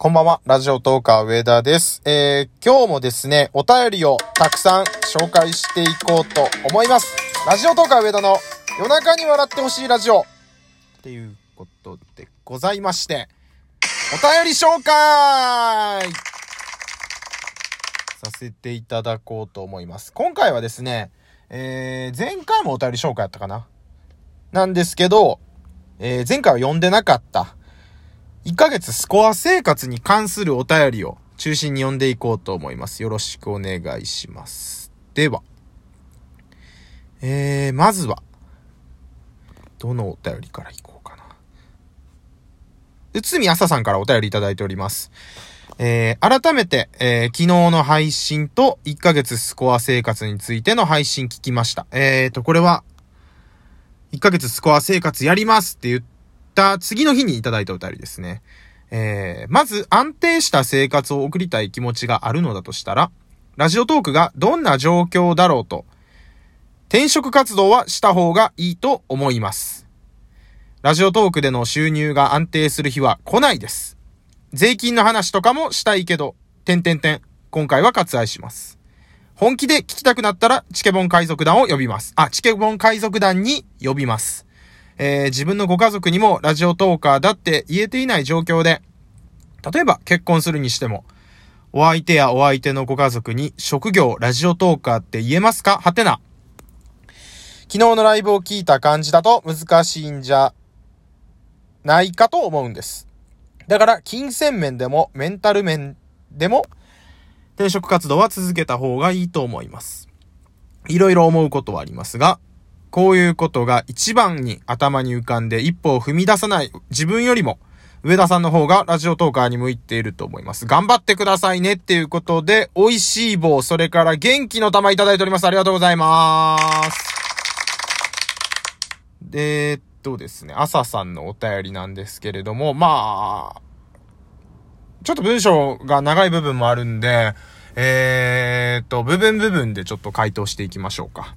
こんばんは、ラジオトーカー上田です。えー、今日もですね、お便りをたくさん紹介していこうと思います。ラジオトーカー上田の夜中に笑ってほしいラジオっていうことでございまして、お便り紹介させていただこうと思います。今回はですね、えー、前回もお便り紹介やったかな？なんですけど、えー、前回は読んでなかった、1ヶ月スコア生活に関するお便りを中心に読んでいこうと思います。よろしくお願いします。では、えー、まずは、どのお便りからいこうかな。うつみあささんからお便りいただいております。えー、改めて、えー、昨日の配信と1ヶ月スコア生活についての配信聞きました。えーと、これは、1ヶ月スコア生活やりますって言った次の日にいただいたお便りですね。えー、まず安定した生活を送りたい気持ちがあるのだとしたら、ラジオトークがどんな状況だろうと、転職活動はした方がいいと思います。ラジオトークでの収入が安定する日は来ないです。税金の話とかもしたいけど、点々点、今回は割愛します。本気で聞きたくなったら、チケボン海賊団を呼びます。あ、チケボン海賊団に呼びます。えー自分のご家族にもラジオトーカーだって言えていない状況で、例えば結婚するにしても、お相手やお相手のご家族に職業ラジオトーカーって言えますか？はてな。昨日のライブを聞いた感じだと難しいんじゃないかと思うんです。だから、金銭面でもメンタル面でも転職活動は続けた方がいいと思います。いろいろ思うことはありますが、こういうことが一番に頭に浮かんで一歩を踏み出さない自分よりも、上田さんの方がラジオトーカーに向いていると思います。頑張ってくださいねっていうことで、美味しい棒、それから元気の玉いただいております。ありがとうございます。で、えっとですね、朝さんのお便りなんですけれども、まあ、ちょっと文章が長い部分もあるんで、えー、っと、部分部分でちょっと回答していきましょうか。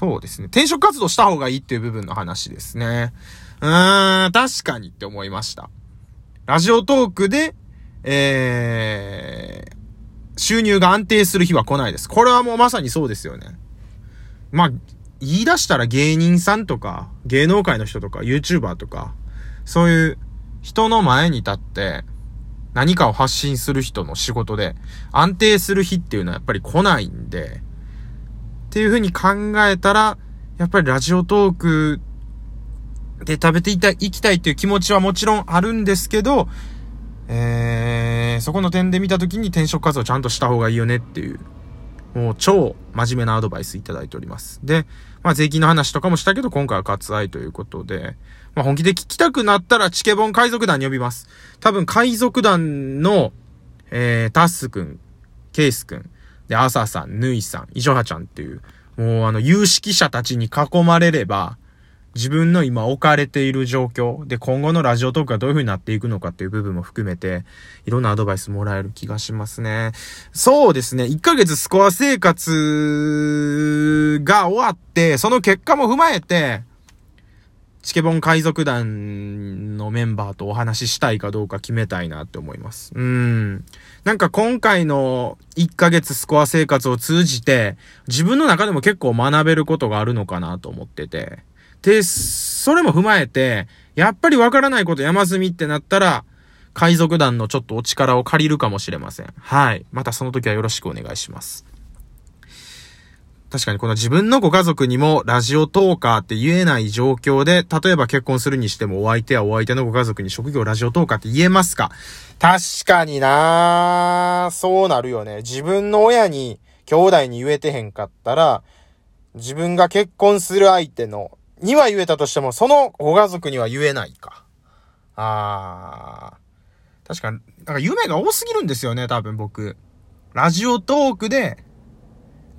そうですね。転職活動した方がいいっていう部分の話ですね。うーん、確かにって思いました。ラジオトークで、えー、収入が安定する日は来ないです。これはもうまさにそうですよね。まあ、言い出したら芸人さんとか、芸能界の人とか、YouTuber とか、そういう人の前に立って、何かを発信する人の仕事で、安定する日っていうのはやっぱり来ないんで、っていう風に考えたら、やっぱりラジオトークで食べていた、いきたいっていう気持ちはもちろんあるんですけど、えー、そこの点で見たときに転職活動ちゃんとした方がいいよねっていう、もう超真面目なアドバイスいただいております。で、まあ税金の話とかもしたけど、今回は割愛ということで、まあ本気で聞きたくなったらチケボン海賊団に呼びます。多分海賊団の、えー、タッスくん、ケイスくん、で、アサさん、ヌイさん、イジョハちゃんっていう、もうあの、有識者たちに囲まれれば、自分の今置かれている状況で今後のラジオトークがどういう風になっていくのかっていう部分も含めて、いろんなアドバイスもらえる気がしますね。そうですね。1ヶ月スコア生活が終わって、その結果も踏まえて、チケボン海賊団のメンバーとお話ししたいかどうか決めたいなって思います。うん。なんか今回の1ヶ月スコア生活を通じて、自分の中でも結構学べることがあるのかなと思ってて。で、それも踏まえて、やっぱりわからないこと山積みってなったら、海賊団のちょっとお力を借りるかもしれません。はい。またその時はよろしくお願いします。確かにこの自分のご家族にもラジオトーカーって言えない状況で、例えば結婚するにしてもお相手やお相手のご家族に職業ラジオトーカーって言えますか？確かになそうなるよね。自分の親に、兄弟に言えてへんかったら、自分が結婚する相手の、には言えたとしても、そのご家族には言えないか。あー。確かに、なんか夢が多すぎるんですよね、多分僕。ラジオトークで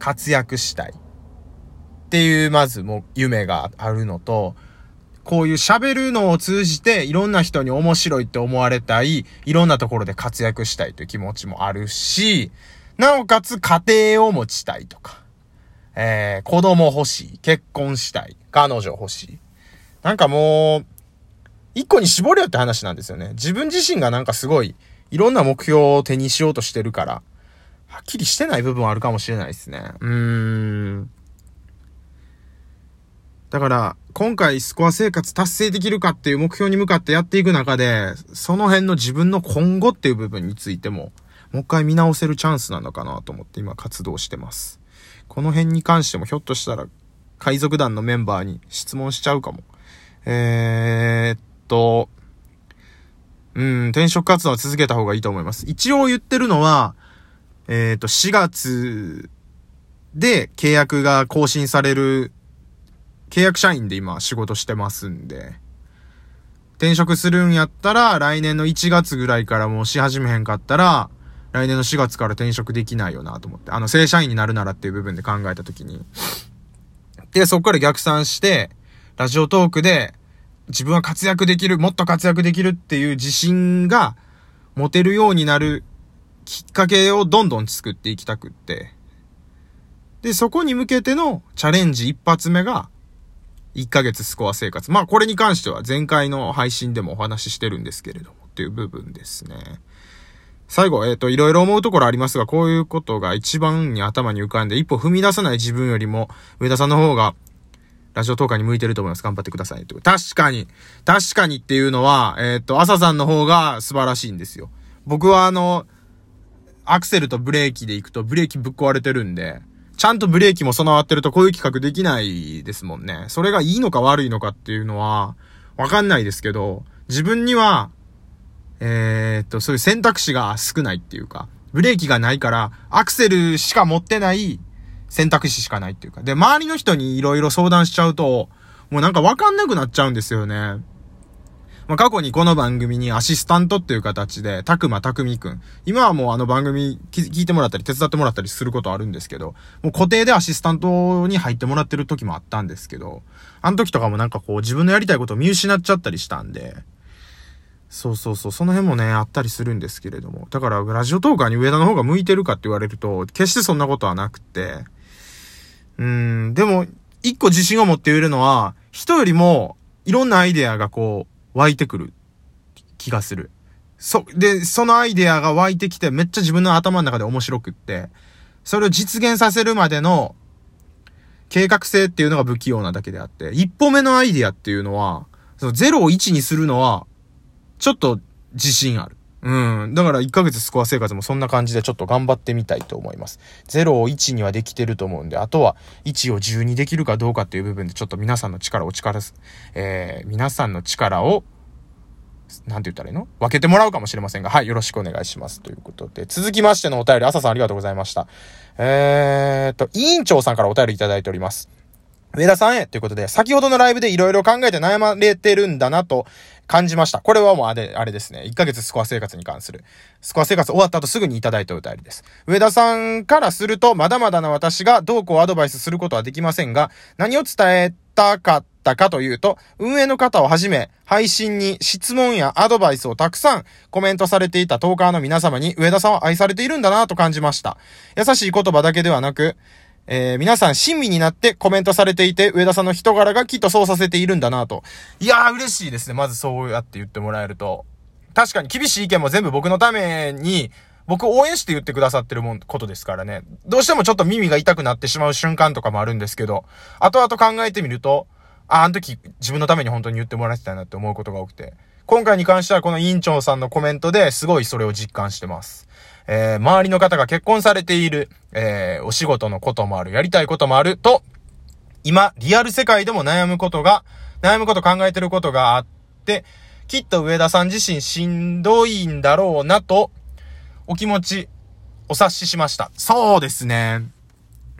活躍したい。っていう、まずもう夢があるのと、こういう喋るのを通じていろんな人に面白いって思われたい、いろんなところで活躍したいという気持ちもあるし、なおかつ家庭を持ちたいとか、えー、子供欲しい、結婚したい、彼女欲しい。なんかもう、一個に絞れよって話なんですよね。自分自身がなんかすごい、いろんな目標を手にしようとしてるから、はっきりしてない部分はあるかもしれないですね。うーん。だから、今回スコア生活達成できるかっていう目標に向かってやっていく中で、その辺の自分の今後っていう部分についても、もう一回見直せるチャンスなのかなと思って今活動してます。この辺に関してもひょっとしたら海賊団のメンバーに質問しちゃうかも。えー、っと、うん、転職活動は続けた方がいいと思います。一応言ってるのは、えー、と、4月で契約が更新される、契約社員で今仕事してますんで、転職するんやったら、来年の1月ぐらいからもうし始めへんかったら、来年の4月から転職できないよなと思って。あの、正社員になるならっていう部分で考えたときに。で、そこから逆算して、ラジオトークで、自分は活躍できる、もっと活躍できるっていう自信が持てるようになるきっかけをどんどん作っていきたくって。で、そこに向けてのチャレンジ一発目が、1ヶ月スコア生活。まあこれに関しては前回の配信でもお話ししてるんですけれどもっていう部分ですね。最後、えっ、ー、と、いろいろ思うところありますが、こういうことが一番に頭に浮かんで、一歩踏み出さない自分よりも、上田さんの方が、ラジオ投下に向いてると思います。頑張ってください。確かに、確かにっていうのは、えっ、ー、と、朝さんの方が素晴らしいんですよ。僕はあの、アクセルとブレーキで行くとブレーキぶっ壊れてるんで、ちゃんとブレーキも備わってるとこういう企画できないですもんね。それがいいのか悪いのかっていうのは、わかんないですけど、自分には、えー、っと、そういう選択肢が少ないっていうか、ブレーキがないから、アクセルしか持ってない選択肢しかないっていうか。で、周りの人に色々相談しちゃうと、もうなんかわかんなくなっちゃうんですよね。まあ、過去にこの番組にアシスタントっていう形で、たくまたくみくん。今はもうあの番組聞いてもらったり手伝ってもらったりすることあるんですけど、もう固定でアシスタントに入ってもらってる時もあったんですけど、あの時とかもなんかこう自分のやりたいことを見失っちゃったりしたんで、そうそうそう、その辺もね、あったりするんですけれども。だから、ラジオトーカーに上田の方が向いてるかって言われると、決してそんなことはなくて。うん、でも、一個自信を持って言えるのは、人よりも、いろんなアイデアがこう、湧いてくる気がする。そ、で、そのアイデアが湧いてきて、めっちゃ自分の頭の中で面白くって、それを実現させるまでの、計画性っていうのが不器用なだけであって、一歩目のアイデアっていうのは、その0を1にするのは、ちょっと自信ある。うん。だから1ヶ月スコア生活もそんな感じでちょっと頑張ってみたいと思います。0を1にはできてると思うんで、あとは1を10にできるかどうかっていう部分でちょっと皆さんの力を力す、えー、皆さんの力を、なんて言ったらいいの？分けてもらうかもしれませんが、はい、よろしくお願いします。ということで、続きましてのお便り、朝さんありがとうございました。えーと、委員長さんからお便りいただいております。上田さんへということで、先ほどのライブで色々考えて悩まれてるんだなと感じました。これはもうあれ、あれですね。1ヶ月スコア生活に関する。スコア生活終わった後すぐにいただいたお便りです。上田さんからすると、まだまだな私がどうこうアドバイスすることはできませんが、何を伝えたかったかというと、運営の方をはじめ、配信に質問やアドバイスをたくさんコメントされていたトーカーの皆様に上田さんは愛されているんだなと感じました。優しい言葉だけではなく、えー、皆さん親身になってコメントされていて、上田さんの人柄がきっとそうさせているんだなと。いやー嬉しいですね。まずそうやって言ってもらえると。確かに厳しい意見も全部僕のために、僕を応援して言ってくださってるもん、ことですからね。どうしてもちょっと耳が痛くなってしまう瞬間とかもあるんですけど、後々考えてみると、あ、あの時自分のために本当に言ってもらってたなって思うことが多くて。今回に関してはこの委員長さんのコメントですごいそれを実感してます。えー、周りの方が結婚されている、えー、お仕事のこともある、やりたいこともあると、今、リアル世界でも悩むことが、悩むこと考えてることがあって、きっと上田さん自身しんどいんだろうなと、お気持ち、お察ししました。そうですね。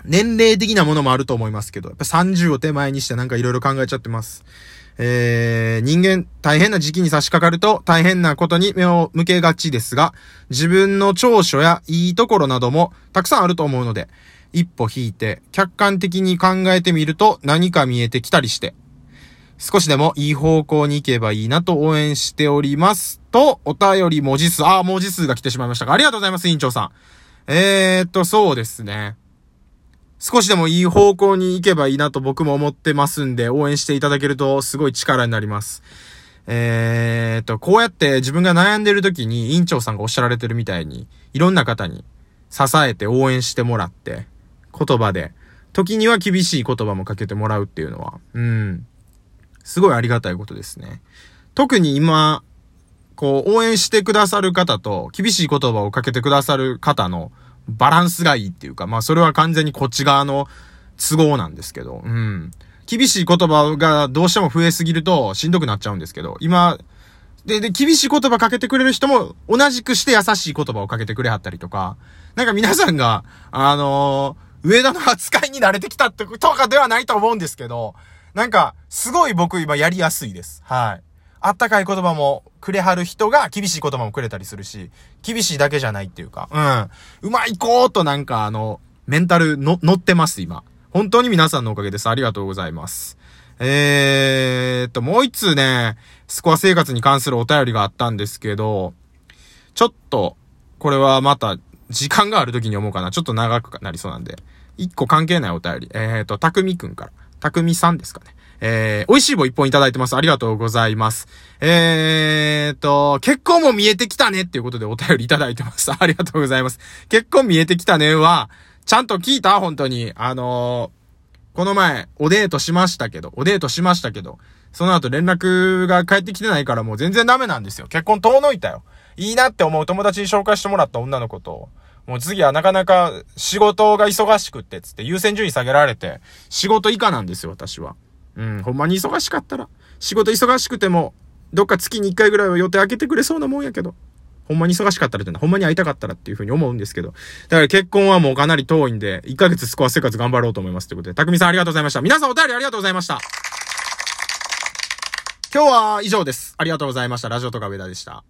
年齢的なものもあると思いますけど、やっぱ30を手前にしてなんか色々考えちゃってます。えー、人間大変な時期に差し掛かると大変なことに目を向けがちですが、自分の長所やいいところなどもたくさんあると思うので、一歩引いて客観的に考えてみると何か見えてきたりして、少しでもいい方向に行けばいいなと応援しております。と、お便り文字数、あ、文字数が来てしまいましたが、ありがとうございます、委員長さん。えー、っと、そうですね。少しでもいい方向に行けばいいなと僕も思ってますんで、応援していただけるとすごい力になります。えー、っと、こうやって自分が悩んでる時に、委員長さんがおっしゃられてるみたいに、いろんな方に支えて応援してもらって、言葉で、時には厳しい言葉もかけてもらうっていうのは、うん。すごいありがたいことですね。特に今、こう、応援してくださる方と、厳しい言葉をかけてくださる方のバランスがいいっていうか、まあそれは完全にこっち側の都合なんですけど、うん。厳しい言葉がどうしても増えすぎるとしんどくなっちゃうんですけど、今、で、で、厳しい言葉かけてくれる人も同じくして優しい言葉をかけてくれはったりとか、なんか皆さんが、あのー、上田の扱いに慣れてきたってとかではないと思うんですけど、なんか、すごい僕今やりやすいです。はい。あったかい言葉もくれはる人が厳しい言葉もくれたりするし、厳しいだけじゃないっていうか、うん。うまいこーとなんかあの、メンタルの、乗ってます、今。本当に皆さんのおかげです。ありがとうございます。えーと、もう一通ね、スコア生活に関するお便りがあったんですけど、ちょっと、これはまた、時間がある時に思うかな。ちょっと長くなりそうなんで。一個関係ないお便り。えーと、たくみくんから。たくみさんですかね。えー、美味しい棒一本いただいてます。ありがとうございます。えーと、結婚も見えてきたねっていうことでお便りいただいてます。ありがとうございます。結婚見えてきたねは、ちゃんと聞いた？本当に。あのー、この前、おデートしましたけど、おデートしましたけど、その後連絡が返ってきてないからもう全然ダメなんですよ。結婚遠のいたよ。いいなって思う友達に紹介してもらった女の子と、もう次はなかなか仕事が忙しくってつって優先順位下げられて、仕事以下なんですよ、私は。うん、ほんまに忙しかったら、仕事忙しくても、どっか月に1回ぐらいは予定開けてくれそうなもんやけど、ほんまに忙しかったらってのは、ほんまに会いたかったらっていう風に思うんですけど、だから結婚はもうかなり遠いんで、1ヶ月スコア生活頑張ろうと思いますということで、たくみさんありがとうございました。皆さんお便りありがとうございました。今日は以上です。ありがとうございました。ラジオとか上田でした。